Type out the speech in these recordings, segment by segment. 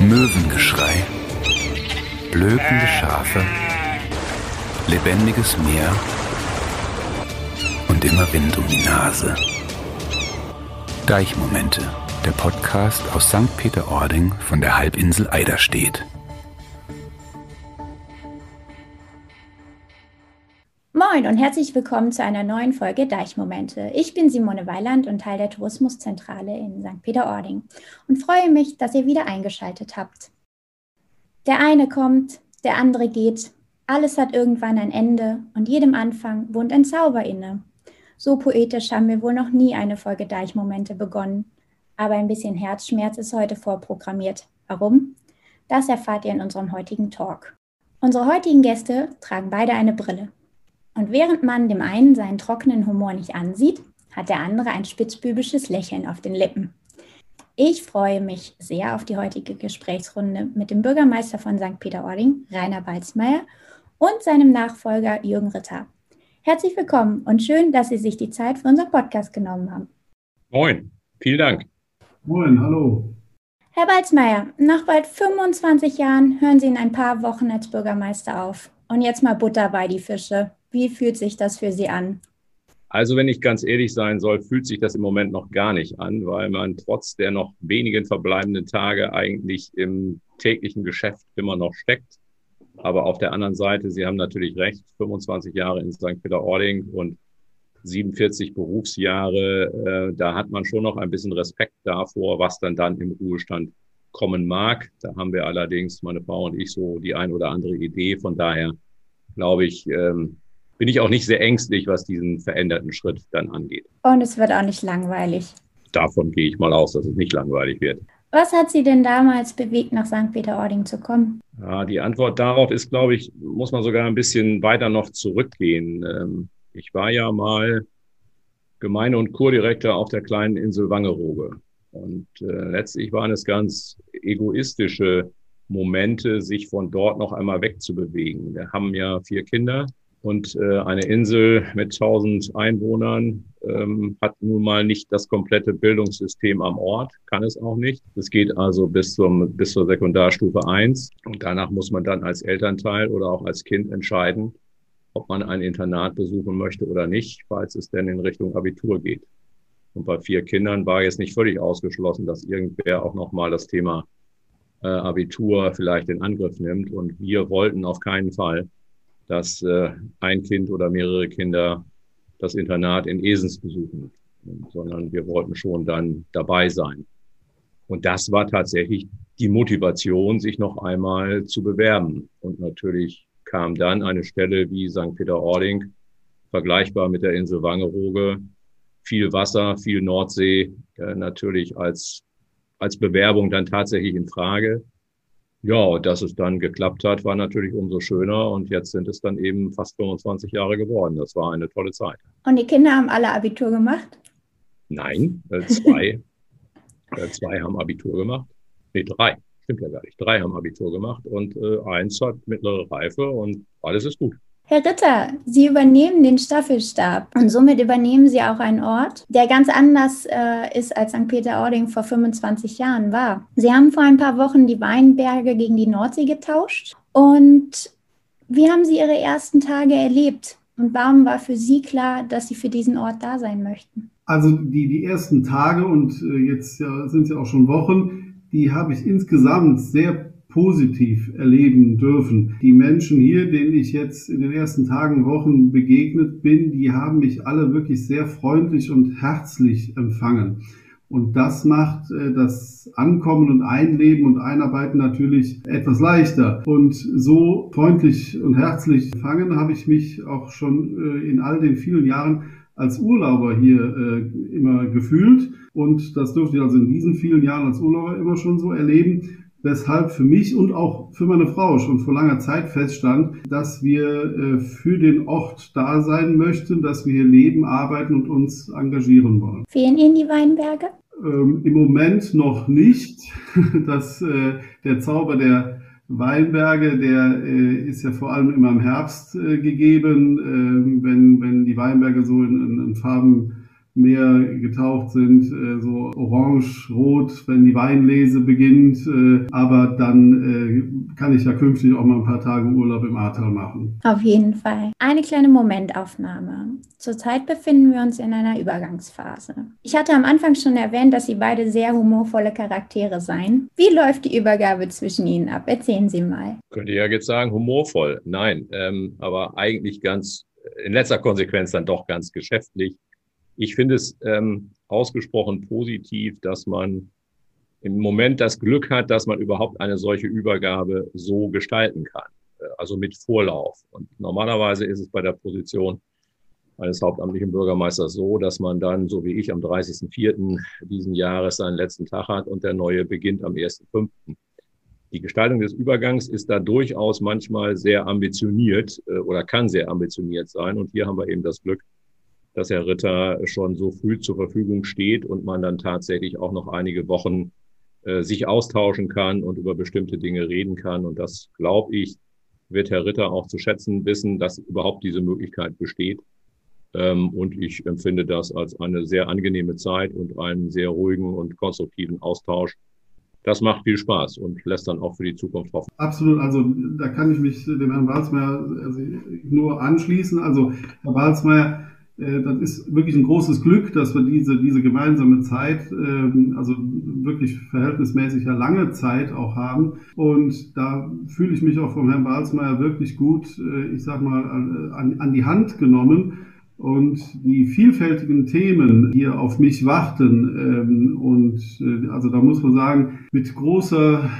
Möwengeschrei, blökende Schafe, lebendiges Meer und immer Wind um die Nase. Deichmomente, der Podcast aus St. Peter-Ording von der Halbinsel Eiderstedt. Moin und herzlich willkommen zu einer neuen Folge Deichmomente. Ich bin Simone Weiland und Teil der Tourismuszentrale in St. Peter-Ording und freue mich, dass ihr wieder eingeschaltet habt. Der eine kommt, der andere geht, alles hat irgendwann ein Ende und jedem Anfang wohnt ein Zauber inne. So poetisch haben wir wohl noch nie eine Folge Deichmomente begonnen. Aber ein bisschen Herzschmerz ist heute vorprogrammiert. Warum? Das erfahrt ihr in unserem heutigen Talk. Unsere heutigen Gäste tragen beide eine Brille. Und während man dem einen seinen trockenen Humor nicht ansieht, hat der andere ein spitzbübisches Lächeln auf den Lippen. Ich freue mich sehr auf die heutige Gesprächsrunde mit dem Bürgermeister von St. Peter-Ording, Rainer Balzmeier, und seinem Nachfolger Jürgen Ritter. Herzlich willkommen und schön, dass Sie sich die Zeit für unseren Podcast genommen haben. Moin, vielen Dank. Moin, hallo. Herr Balzmeier, nach bald 25 Jahren hören Sie in ein paar Wochen als Bürgermeister auf. Und jetzt mal Butter bei die Fische. Wie fühlt sich das für Sie an? Also wenn ich ganz ehrlich sein soll, fühlt sich das im Moment noch gar nicht an, weil man trotz der noch wenigen verbleibenden Tage eigentlich im täglichen Geschäft immer noch steckt. Aber auf der anderen Seite, Sie haben natürlich recht, 25 Jahre in St. Peter-Ording und 47 Berufsjahre, äh, da hat man schon noch ein bisschen Respekt davor, was dann dann im Ruhestand kommen mag. Da haben wir allerdings, meine Frau und ich, so die ein oder andere Idee. Von daher glaube ich, ähm, bin ich auch nicht sehr ängstlich, was diesen veränderten Schritt dann angeht. Und es wird auch nicht langweilig. Davon gehe ich mal aus, dass es nicht langweilig wird. Was hat Sie denn damals bewegt, nach St. Peter-Ording zu kommen? Ja, die Antwort darauf ist, glaube ich, muss man sogar ein bisschen weiter noch zurückgehen. Ähm, ich war ja mal Gemeinde- und Kurdirektor auf der kleinen Insel Wangerooge. Und äh, letztlich waren es ganz egoistische Momente, sich von dort noch einmal wegzubewegen. Wir haben ja vier Kinder und äh, eine Insel mit 1000 Einwohnern ähm, hat nun mal nicht das komplette Bildungssystem am Ort, kann es auch nicht. Es geht also bis, zum, bis zur Sekundarstufe 1 und danach muss man dann als Elternteil oder auch als Kind entscheiden, ob man ein Internat besuchen möchte oder nicht, falls es denn in Richtung Abitur geht. Und bei vier Kindern war jetzt nicht völlig ausgeschlossen, dass irgendwer auch nochmal das Thema äh, Abitur vielleicht in Angriff nimmt. Und wir wollten auf keinen Fall, dass äh, ein Kind oder mehrere Kinder das Internat in Esens besuchen, sondern wir wollten schon dann dabei sein. Und das war tatsächlich die Motivation, sich noch einmal zu bewerben. Und natürlich kam dann eine Stelle wie St. Peter-Ording, vergleichbar mit der Insel Wangerooge, viel Wasser, viel Nordsee, äh, natürlich als, als Bewerbung dann tatsächlich in Frage. Ja, dass es dann geklappt hat, war natürlich umso schöner. Und jetzt sind es dann eben fast 25 Jahre geworden. Das war eine tolle Zeit. Und die Kinder haben alle Abitur gemacht? Nein, äh, zwei. äh, zwei haben Abitur gemacht. Nee, drei. Stimmt ja gar nicht. Drei haben Abitur gemacht und äh, eins hat mittlere Reife und alles ist gut. Herr Ritter, Sie übernehmen den Staffelstab und somit übernehmen Sie auch einen Ort, der ganz anders äh, ist, als St. Peter-Ording vor 25 Jahren war. Sie haben vor ein paar Wochen die Weinberge gegen die Nordsee getauscht. Und wie haben Sie Ihre ersten Tage erlebt? Und warum war für Sie klar, dass Sie für diesen Ort da sein möchten? Also die, die ersten Tage und äh, jetzt ja, sind es ja auch schon Wochen, die habe ich insgesamt sehr positiv erleben dürfen. Die Menschen hier, denen ich jetzt in den ersten Tagen, Wochen begegnet bin, die haben mich alle wirklich sehr freundlich und herzlich empfangen. Und das macht äh, das Ankommen und Einleben und Einarbeiten natürlich etwas leichter. Und so freundlich und herzlich empfangen habe ich mich auch schon äh, in all den vielen Jahren als Urlauber hier äh, immer gefühlt. Und das durfte ich also in diesen vielen Jahren als Urlauber immer schon so erleben weshalb für mich und auch für meine Frau schon vor langer Zeit feststand, dass wir äh, für den Ort da sein möchten, dass wir hier leben, arbeiten und uns engagieren wollen. Fehlen Ihnen die Weinberge? Ähm, Im Moment noch nicht. Das, äh, der Zauber der Weinberge, der äh, ist ja vor allem immer im Herbst äh, gegeben, ähm, wenn, wenn die Weinberge so in, in, in Farben mehr getaucht sind, äh, so orange, rot, wenn die Weinlese beginnt. Äh, aber dann äh, kann ich ja künftig auch mal ein paar Tage Urlaub im Ahrtal machen. Auf jeden Fall. Eine kleine Momentaufnahme. Zurzeit befinden wir uns in einer Übergangsphase. Ich hatte am Anfang schon erwähnt, dass Sie beide sehr humorvolle Charaktere seien. Wie läuft die Übergabe zwischen Ihnen ab? Erzählen Sie mal. Könnte ja jetzt sagen, humorvoll. Nein, ähm, aber eigentlich ganz, in letzter Konsequenz dann doch ganz geschäftlich ich finde es ähm, ausgesprochen positiv, dass man im Moment das Glück hat, dass man überhaupt eine solche Übergabe so gestalten kann, äh, also mit Vorlauf. Und normalerweise ist es bei der Position eines hauptamtlichen Bürgermeisters so, dass man dann, so wie ich, am 30.04. diesen Jahres seinen letzten Tag hat und der neue beginnt am 1.05. Die Gestaltung des Übergangs ist da durchaus manchmal sehr ambitioniert äh, oder kann sehr ambitioniert sein. Und hier haben wir eben das Glück, dass Herr Ritter schon so früh zur Verfügung steht und man dann tatsächlich auch noch einige Wochen äh, sich austauschen kann und über bestimmte Dinge reden kann. Und das, glaube ich, wird Herr Ritter auch zu schätzen wissen, dass überhaupt diese Möglichkeit besteht. Ähm, und ich empfinde das als eine sehr angenehme Zeit und einen sehr ruhigen und konstruktiven Austausch. Das macht viel Spaß und lässt dann auch für die Zukunft hoffen. Absolut, also da kann ich mich dem Herrn Walzmeier also nur anschließen. Also Herr Walzmeier äh, das ist wirklich ein großes Glück, dass wir diese, diese gemeinsame Zeit, ähm, also wirklich verhältnismäßig ja lange Zeit auch haben. Und da fühle ich mich auch vom Herrn Balsmeier wirklich gut, äh, ich sag mal, an, an die Hand genommen. Und die vielfältigen Themen hier auf mich warten. Ähm, und äh, also da muss man sagen, mit großer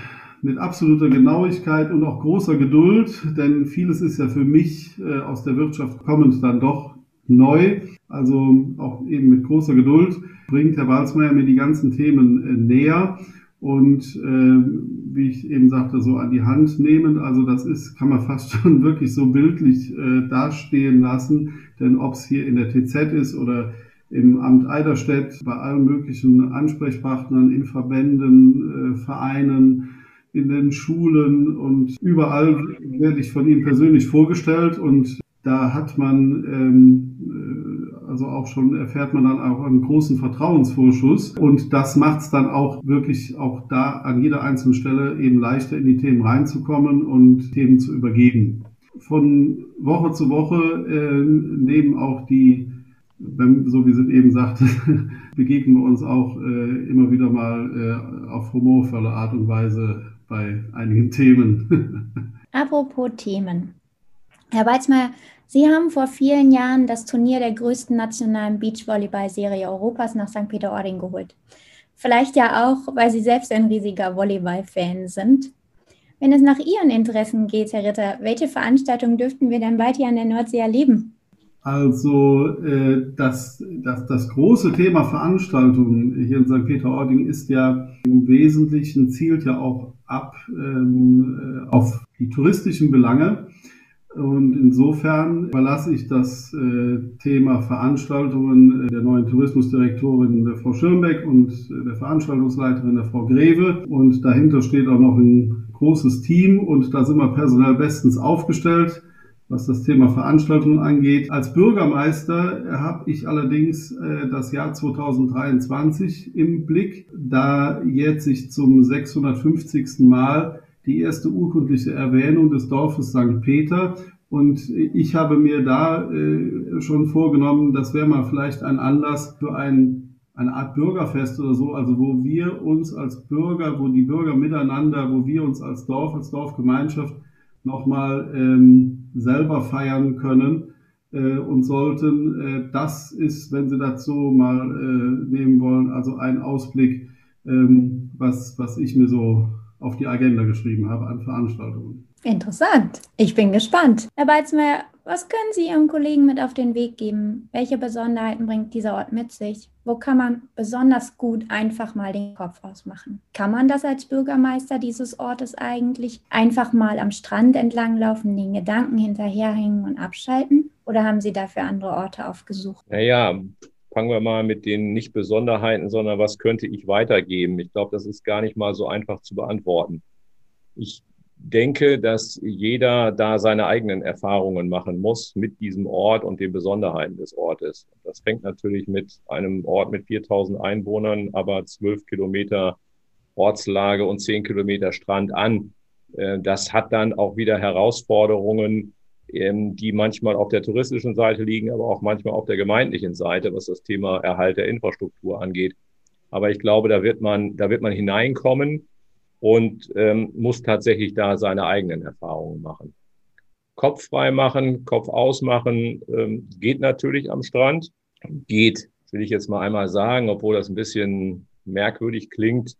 mit absoluter Genauigkeit und auch großer Geduld, denn vieles ist ja für mich aus der Wirtschaft kommend dann doch neu, also auch eben mit großer Geduld, bringt Herr Walzmeier mir die ganzen Themen äh, näher. Und äh, wie ich eben sagte, so an die Hand nehmend. Also das ist, kann man fast schon wirklich so bildlich äh, dastehen lassen, denn ob es hier in der TZ ist oder im Amt Eiderstedt, bei allen möglichen Ansprechpartnern, in Verbänden, äh, Vereinen, in den Schulen und überall werde ich von Ihnen persönlich vorgestellt. Und da hat man ähm, äh, also auch schon erfährt man dann auch einen großen Vertrauensvorschuss und das macht es dann auch wirklich auch da an jeder einzelnen Stelle eben leichter in die Themen reinzukommen und Themen zu übergeben. Von Woche zu Woche äh, nehmen auch die, wenn, so wie sie eben sagte, begegnen wir uns auch äh, immer wieder mal äh, auf humorvolle Art und Weise bei einigen Themen. Apropos Themen. Herr Weizmeier, Sie haben vor vielen Jahren das Turnier der größten nationalen Beachvolleyball-Serie Europas nach St. Peter-Ording geholt. Vielleicht ja auch, weil Sie selbst ein riesiger Volleyball-Fan sind. Wenn es nach Ihren Interessen geht, Herr Ritter, welche Veranstaltungen dürften wir denn bald hier an der Nordsee erleben? Also äh, das, das, das große Thema Veranstaltungen hier in St. Peter-Ording ist ja im Wesentlichen zielt ja auch ab ähm, äh, auf die touristischen Belange. Und insofern überlasse ich das äh, Thema Veranstaltungen äh, der neuen Tourismusdirektorin der Frau Schirmbeck und äh, der Veranstaltungsleiterin der Frau Greve. Und dahinter steht auch noch ein großes Team und da sind wir personell bestens aufgestellt, was das Thema Veranstaltungen angeht. Als Bürgermeister habe ich allerdings das Jahr 2023 im Blick, da jetzt sich zum 650. Mal die erste urkundliche Erwähnung des Dorfes St. Peter. Und ich habe mir da äh, schon vorgenommen, das wäre mal vielleicht ein Anlass für ein, eine Art Bürgerfest oder so, also wo wir uns als Bürger, wo die Bürger miteinander, wo wir uns als Dorf, als Dorfgemeinschaft nochmal ähm, selber feiern können äh, und sollten. Äh, das ist, wenn Sie dazu mal äh, nehmen wollen, also ein Ausblick, ähm, was, was ich mir so auf die Agenda geschrieben habe an Veranstaltungen. Interessant. Ich bin gespannt. Herr Beizmeier, was können Sie Ihrem Kollegen mit auf den Weg geben? Welche Besonderheiten bringt dieser Ort mit sich? Wo kann man besonders gut einfach mal den Kopf ausmachen? Kann man das als Bürgermeister dieses Ortes eigentlich einfach mal am Strand entlanglaufen, den Gedanken hinterherhängen und abschalten? Oder haben Sie dafür andere Orte aufgesucht? Naja, fangen wir mal mit den nicht Besonderheiten, sondern was könnte ich weitergeben? Ich glaube, das ist gar nicht mal so einfach zu beantworten. Ich denke, dass jeder da seine eigenen Erfahrungen machen muss mit diesem Ort und den Besonderheiten des Ortes. Das fängt natürlich mit einem Ort mit 4000 Einwohnern, aber zwölf Kilometer Ortslage und zehn Kilometer Strand an. Äh, das hat dann auch wieder Herausforderungen, ähm, die manchmal auf der touristischen Seite liegen, aber auch manchmal auf der gemeindlichen Seite, was das Thema Erhalt der Infrastruktur angeht. Aber ich glaube, da wird man, da wird man hineinkommen und ähm, muss tatsächlich da seine eigenen Erfahrungen machen. Kopf frei machen, Kopf ausmachen, ähm, geht natürlich am Strand. Geht, will ich jetzt mal einmal sagen, obwohl das ein bisschen merkwürdig klingt.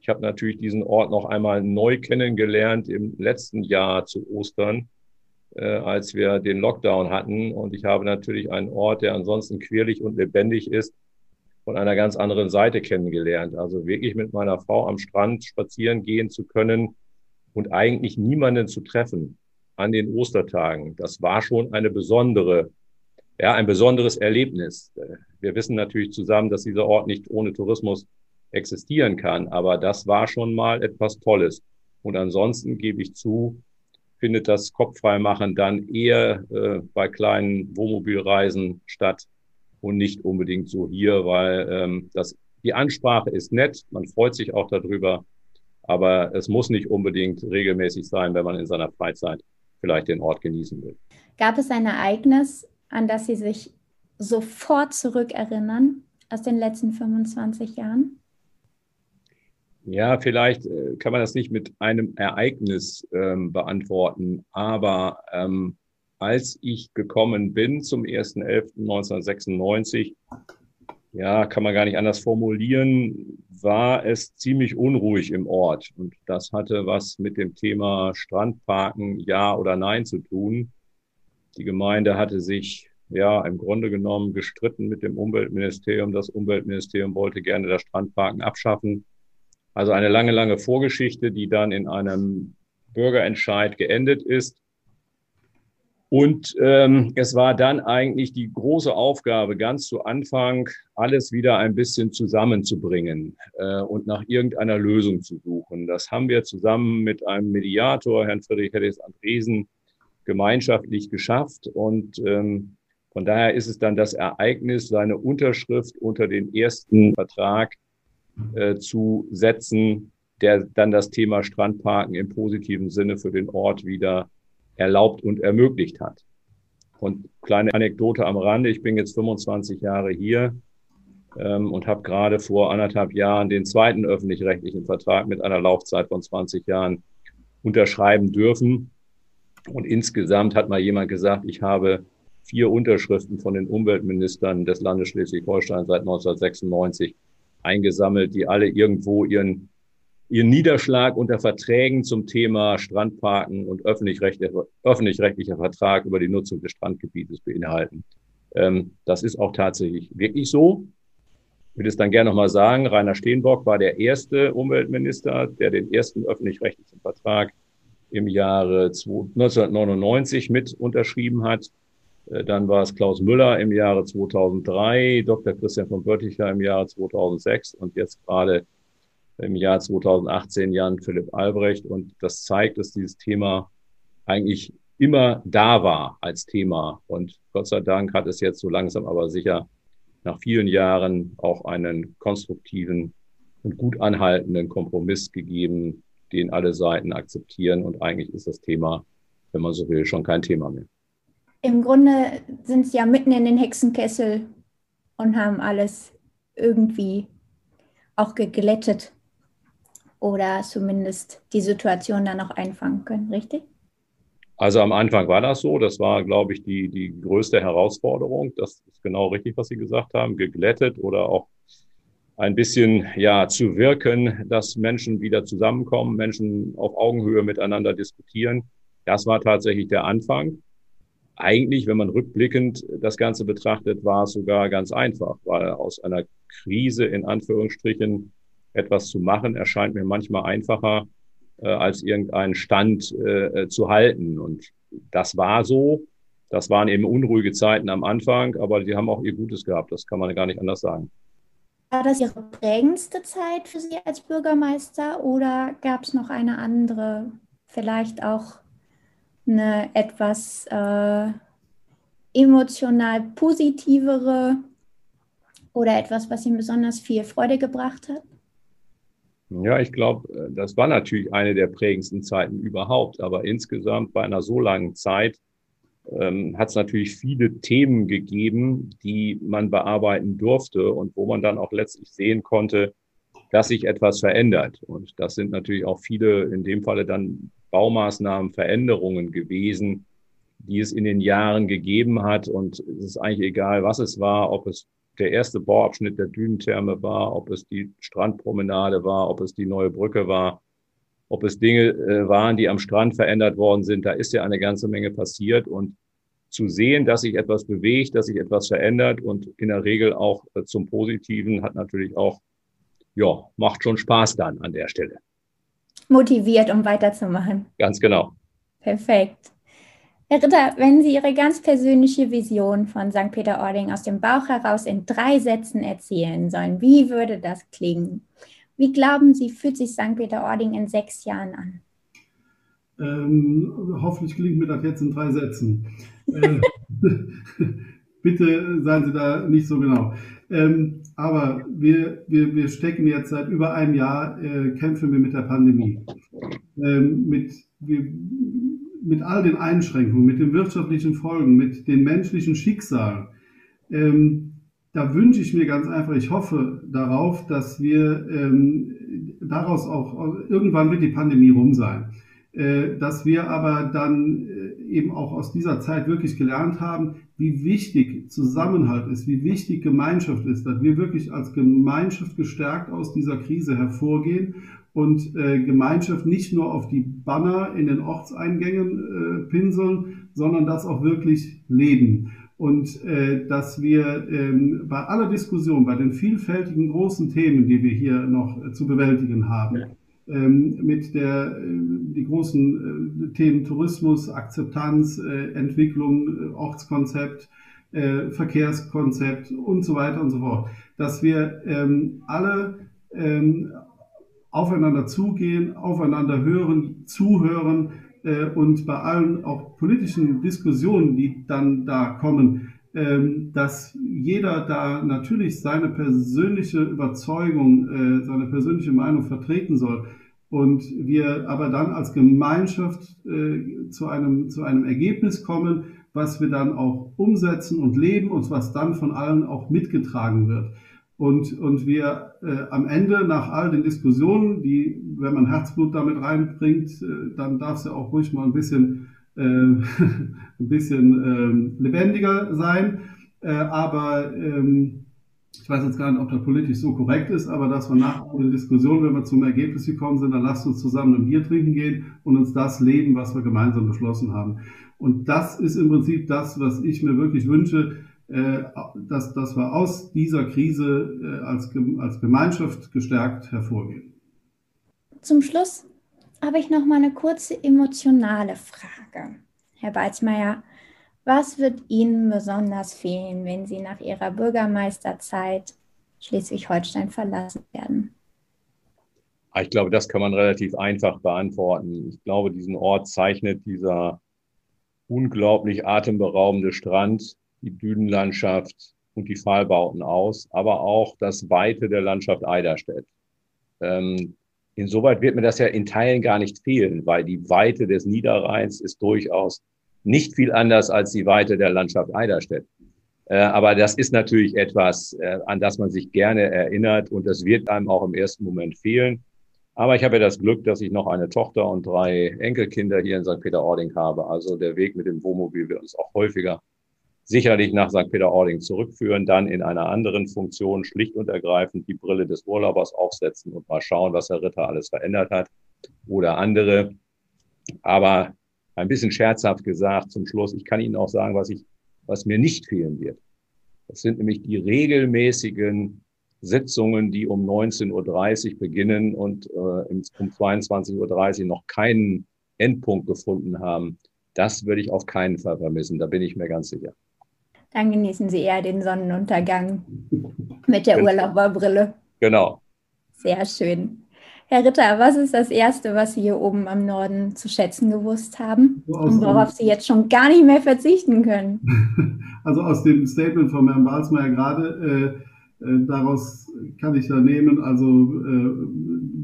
Ich habe natürlich diesen Ort noch einmal neu kennengelernt im letzten Jahr zu Ostern, äh, als wir den Lockdown hatten. Und ich habe natürlich einen Ort, der ansonsten quirlig und lebendig ist, von einer ganz anderen Seite kennengelernt. Also wirklich mit meiner Frau am Strand spazieren gehen zu können und eigentlich niemanden zu treffen an den Ostertagen. Das war schon eine besondere, ja, ein besonderes Erlebnis. Wir wissen natürlich zusammen, dass dieser Ort nicht ohne Tourismus existieren kann. Aber das war schon mal etwas Tolles. Und ansonsten gebe ich zu, findet das Kopffreimachen dann eher äh, bei kleinen Wohnmobilreisen statt und nicht unbedingt so hier, weil ähm, das, die Ansprache ist nett, man freut sich auch darüber, aber es muss nicht unbedingt regelmäßig sein, wenn man in seiner Freizeit vielleicht den Ort genießen will. Gab es ein Ereignis, an das Sie sich sofort zurückerinnern aus den letzten 25 Jahren? Ja, vielleicht äh, kann man das nicht mit einem Ereignis ähm, beantworten, aber ähm, als ich gekommen bin zum 1.11.1996, ja, kann man gar nicht anders formulieren, war es ziemlich unruhig im Ort. Und das hatte was mit dem Thema Strandparken, ja oder nein zu tun. Die Gemeinde hatte sich ja im Grunde genommen gestritten mit dem Umweltministerium. Das Umweltministerium wollte gerne das Strandparken abschaffen. Also eine lange, lange Vorgeschichte, die dann in einem Bürgerentscheid geendet ist. Und ähm, es war dann eigentlich die große Aufgabe, ganz zu Anfang alles wieder ein bisschen zusammenzubringen äh, und nach irgendeiner Lösung zu suchen. Das haben wir zusammen mit einem Mediator, Herrn Friedrich Heddes Andresen, gemeinschaftlich geschafft. Und ähm, von daher ist es dann das Ereignis, seine Unterschrift unter den ersten Vertrag äh, zu setzen, der dann das Thema Strandparken im positiven Sinne für den Ort wieder erlaubt und ermöglicht hat. Und kleine Anekdote am Rande, ich bin jetzt 25 Jahre hier ähm, und habe gerade vor anderthalb Jahren den zweiten öffentlich-rechtlichen Vertrag mit einer Laufzeit von 20 Jahren unterschreiben dürfen. Und insgesamt hat mal jemand gesagt, ich habe vier Unterschriften von den Umweltministern des Landes Schleswig-Holstein seit 1996 eingesammelt, die alle irgendwo ihren, ihren Niederschlag unter Verträgen zum Thema Strandparken und öffentlich-rechtlicher öffentlich Vertrag über die Nutzung des Strandgebietes beinhalten. Ähm, das ist auch tatsächlich wirklich so. Ich würde es dann gerne nochmal sagen, Rainer Steenbock war der erste Umweltminister, der den ersten öffentlich-rechtlichen Vertrag im Jahre 1999 mit unterschrieben hat. Äh, dann war es Klaus Müller im Jahre 2003, Dr. Christian von Bötticher im Jahre 2006 und jetzt gerade im Jahr 2018 Jan Philipp Albrecht. Und das zeigt, dass dieses Thema eigentlich immer da war als Thema. Und Gott sei Dank hat es jetzt so langsam aber sicher nach vielen Jahren auch einen konstruktiven und gut anhaltenden Kompromiss gegeben, den alle Seiten akzeptieren. Und eigentlich ist das Thema, wenn man so will, schon kein Thema mehr im Grunde sind sie ja mitten in den Hexenkessel und haben alles irgendwie auch geglättet oder zumindest die Situation dann noch einfangen können, richtig? Also am Anfang war das so. Das war, glaube ich, die, die größte Herausforderung. Das ist genau richtig, was Sie gesagt haben. Geglättet oder auch ein bisschen, ja, zu wirken, dass Menschen wieder zusammenkommen, Menschen auf Augenhöhe miteinander diskutieren. Das war tatsächlich der Anfang eigentlich, wenn man rückblickend das Ganze betrachtet, war es sogar ganz einfach, weil aus einer Krise in Anführungsstrichen etwas zu machen, erscheint mir manchmal einfacher, äh, als irgendeinen Stand äh, zu halten. Und das war so. Das waren eben unruhige Zeiten am Anfang, aber die haben auch ihr Gutes gehabt. Das kann man gar nicht anders sagen. War das Ihre prägendste Zeit für Sie als Bürgermeister oder gab es noch eine andere vielleicht auch eine etwas äh, emotional positivere oder etwas, was ihm besonders viel Freude gebracht hat? Ja, ich glaube, äh, das war natürlich eine der prägendsten Zeiten überhaupt. Aber insgesamt bei einer so langen Zeit ähm, hat es natürlich viele Themen gegeben, die man bearbeiten durfte und wo man dann auch letztlich sehen konnte, dass sich etwas verändert. Und das sind natürlich auch viele, in dem Falle dann Baumaßnahmen, Veränderungen gewesen, die es in den Jahren gegeben hat. Und es ist eigentlich egal, was es war, ob es der erste Bauabschnitt der Dünentherme war, ob es die Strandpromenade war, ob es die neue Brücke war, ob es Dinge äh, waren, die am Strand verändert worden sind. Da ist ja eine ganze Menge passiert und zu sehen, dass sich etwas bewegt, dass sich etwas verändert und in der Regel auch äh, zum Positiven hat natürlich auch, ja, macht schon Spaß dann an der Stelle. Motiviert, um weiterzumachen. Ganz genau. Perfekt. Herr Ritter, wenn Sie Ihre ganz persönliche Vision von St. Peter-Ording aus dem Bauch heraus in drei Sätzen erzählen sollen, wie würde das klingen? Wie glauben Sie, fühlt sich St. Peter-Ording in sechs Jahren an? Ähm, hoffentlich gelingt mir das jetzt in drei Sätzen. äh, bitte seien Sie da nicht so genau. Ähm, aber wir, wir, wir stecken jetzt seit über einem Jahr, äh, kämpfen wir mit der Pandemie. Ähm, mit, wir, mit all den Einschränkungen, mit den wirtschaftlichen Folgen, mit den menschlichen Schicksalen, ähm, da wünsche ich mir ganz einfach, ich hoffe darauf, dass wir ähm, daraus auch, irgendwann wird die Pandemie rum sein, äh, dass wir aber dann eben auch aus dieser Zeit wirklich gelernt haben, wie wichtig Zusammenhalt ist, wie wichtig Gemeinschaft ist, dass wir wirklich als Gemeinschaft gestärkt aus dieser Krise hervorgehen und äh, Gemeinschaft nicht nur auf die Banner in den Ortseingängen äh, pinseln, sondern das auch wirklich leben. Und äh, dass wir ähm, bei aller Diskussion, bei den vielfältigen großen Themen, die wir hier noch äh, zu bewältigen haben, mit der äh, die großen äh, Themen Tourismus, Akzeptanz, äh, Entwicklung, Ortskonzept, Verkehrskonzept und so weiter und so fort, dass wir ähm, alle ähm, aufeinander zugehen, aufeinander hören, zuhören und bei allen auch politischen Diskussionen, die dann da kommen, ähm, dass jeder da natürlich seine persönliche Überzeugung, seine persönliche Meinung vertreten soll. Und wir aber dann als Gemeinschaft äh, zu, einem, zu einem Ergebnis kommen, was wir dann auch umsetzen und leben und was dann von allen auch mitgetragen wird. Und, und wir äh, am Ende nach all den Diskussionen, die, wenn man Herzblut damit reinbringt, äh, dann darf es ja auch ruhig mal ein bisschen, äh, ein bisschen äh, lebendiger sein. Äh, aber ähm, ich weiß jetzt gar nicht, ob das politisch so korrekt ist, aber dass wir nach den Diskussionen, wenn wir zum Ergebnis gekommen sind, dann lasst uns zusammen ein Bier trinken gehen und uns das leben, was wir gemeinsam beschlossen haben. Und das ist im Prinzip das, was ich mir wirklich wünsche, äh, dass, dass wir aus dieser Krise äh, als, als Gemeinschaft gestärkt hervorgehen. Zum Schluss habe ich noch mal eine kurze emotionale Frage. Herr Balzmeier, was wird Ihnen besonders fehlen, wenn Sie nach Ihrer Bürgermeisterzeit Schleswig-Holstein verlassen werden? Ah, ich glaube, das kann man relativ einfach beantworten. Ich glaube, diesen Ort zeichnet dieser unglaublich atemberaubende Strand die Dünenlandschaft und die Pfahlbauten aus, aber auch das Weite der Landschaft Eiderstedt. Ähm, insoweit wird mir das ja in Teilen gar nicht fehlen, weil die Weite des Niederrheins ist durchaus nicht viel anders als die Weite der Landschaft Eiderstedt. Äh, aber das ist natürlich etwas, äh, an das man sich gerne erinnert und das wird einem auch im ersten Moment fehlen. Aber ich habe ja das Glück, dass ich noch eine Tochter und drei Enkelkinder hier in St. Peter-Ording habe. Also der Weg mit dem Wohnmobil wird uns auch häufiger sicherlich nach St. Peter-Ording zurückführen, dann in einer anderen Funktion schlicht und ergreifend die Brille des Urlaubers aufsetzen und mal schauen, was Herr Ritter alles verändert hat oder andere. Aber ein bisschen scherzhaft gesagt zum Schluss, ich kann Ihnen auch sagen, was, ich, was mir nicht fehlen wird. Das sind nämlich die regelmäßigen Sitzungen, die um 19.30 Uhr beginnen und äh, um 22.30 Uhr noch keinen Endpunkt gefunden haben. Das würde ich auf keinen Fall vermissen, da bin ich mir ganz sicher. Dann genießen Sie eher den Sonnenuntergang mit der Urlauberbrille. Genau. Sehr schön. Herr Ritter, was ist das Erste, was Sie hier oben am Norden zu schätzen gewusst haben und worauf Sie jetzt schon gar nicht mehr verzichten können? Also aus dem Statement von Herrn Balzmeier gerade, äh, äh, daraus kann ich da nehmen, also äh,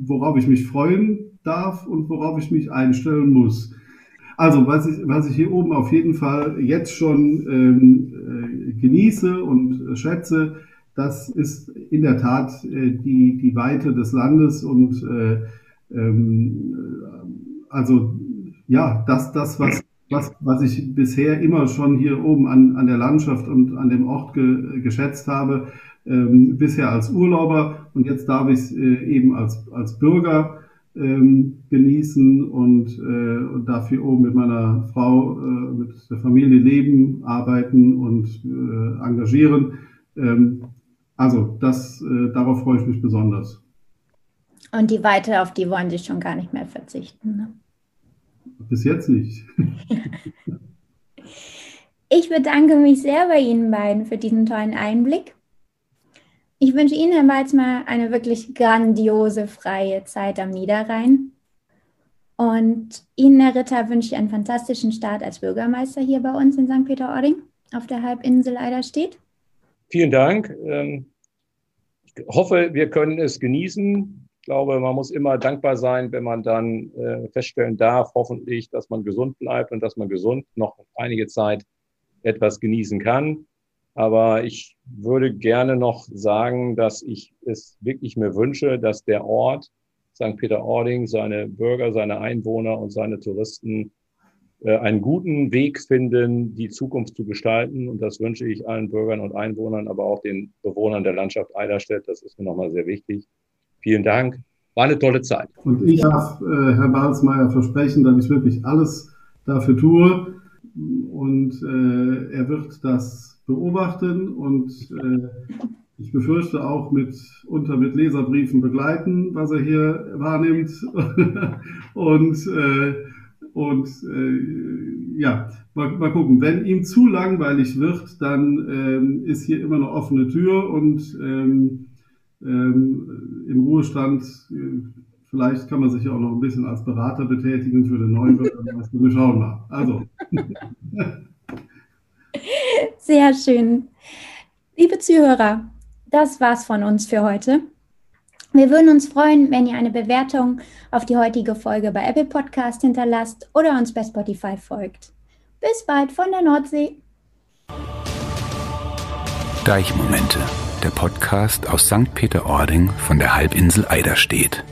worauf ich mich freuen darf und worauf ich mich einstellen muss. Also was ich, was ich hier oben auf jeden Fall jetzt schon ähm, äh, genieße und schätze, das ist in der Tat äh, die, die Weite des Landes und äh, ähm, also ja, das, das was, was, was ich bisher immer schon hier oben an, an der Landschaft und an dem Ort ge, geschätzt habe, ähm, bisher als Urlauber und jetzt darf ich es äh, eben als, als Bürger ähm, genießen und, äh, und dafür oben mit meiner Frau, äh, mit der Familie leben, arbeiten und äh, engagieren. Ähm, also das, äh, darauf freue ich mich besonders. Und die Weite, auf die wollen Sie schon gar nicht mehr verzichten. Ne? Bis jetzt nicht. ich bedanke mich sehr bei Ihnen beiden für diesen tollen Einblick. Ich wünsche Ihnen, Herr Walzmer, eine wirklich grandiose freie Zeit am Niederrhein. Und Ihnen, Herr Ritter, wünsche ich einen fantastischen Start als Bürgermeister hier bei uns in St. Peter-Ording auf der Halbinsel Eiderstedt. Vielen Dank. Ähm, ich hoffe, wir können es genießen. Ich glaube, man muss immer dankbar sein, wenn man dann äh, feststellen darf, hoffentlich, dass man gesund bleibt und dass man gesund noch einige Zeit etwas genießen kann. Aber ich würde gerne noch sagen, dass ich es wirklich mir wünsche, dass der Ort St. Peter-Ording seine Bürger, seine Einwohner und seine Touristen einen guten Weg finden, die Zukunft zu gestalten. Und das wünsche ich allen Bürgern und Einwohnern, aber auch den Bewohnern der Landschaft Eiderstedt. Das ist mir nochmal sehr wichtig. Vielen Dank. War eine tolle Zeit. Und ich darf äh, Herr Balzmeier versprechen, dass ich wirklich alles dafür tue. Und äh, er wird das beobachten und äh, ich befürchte auch mit unter mit Leserbriefen begleiten, was er hier wahrnimmt. und äh, und äh, ja, mal, mal gucken. Wenn ihm zu langweilig wird, dann ähm, ist hier immer eine offene Tür und ähm, ähm, im Ruhestand, äh, vielleicht kann man sich ja auch noch ein bisschen als Berater betätigen für den neuen Bürgermeister. Wir schauen mal. Also. Sehr schön. Liebe Zuhörer, das war's von uns für heute. Wir würden uns freuen, wenn ihr eine Bewertung auf die heutige Folge bei Apple Podcast hinterlasst oder uns bei Spotify folgt. Bis bald von der Nordsee. Deichmomente, der Podcast aus St. Peter-Ording von der Halbinsel Eiderstedt.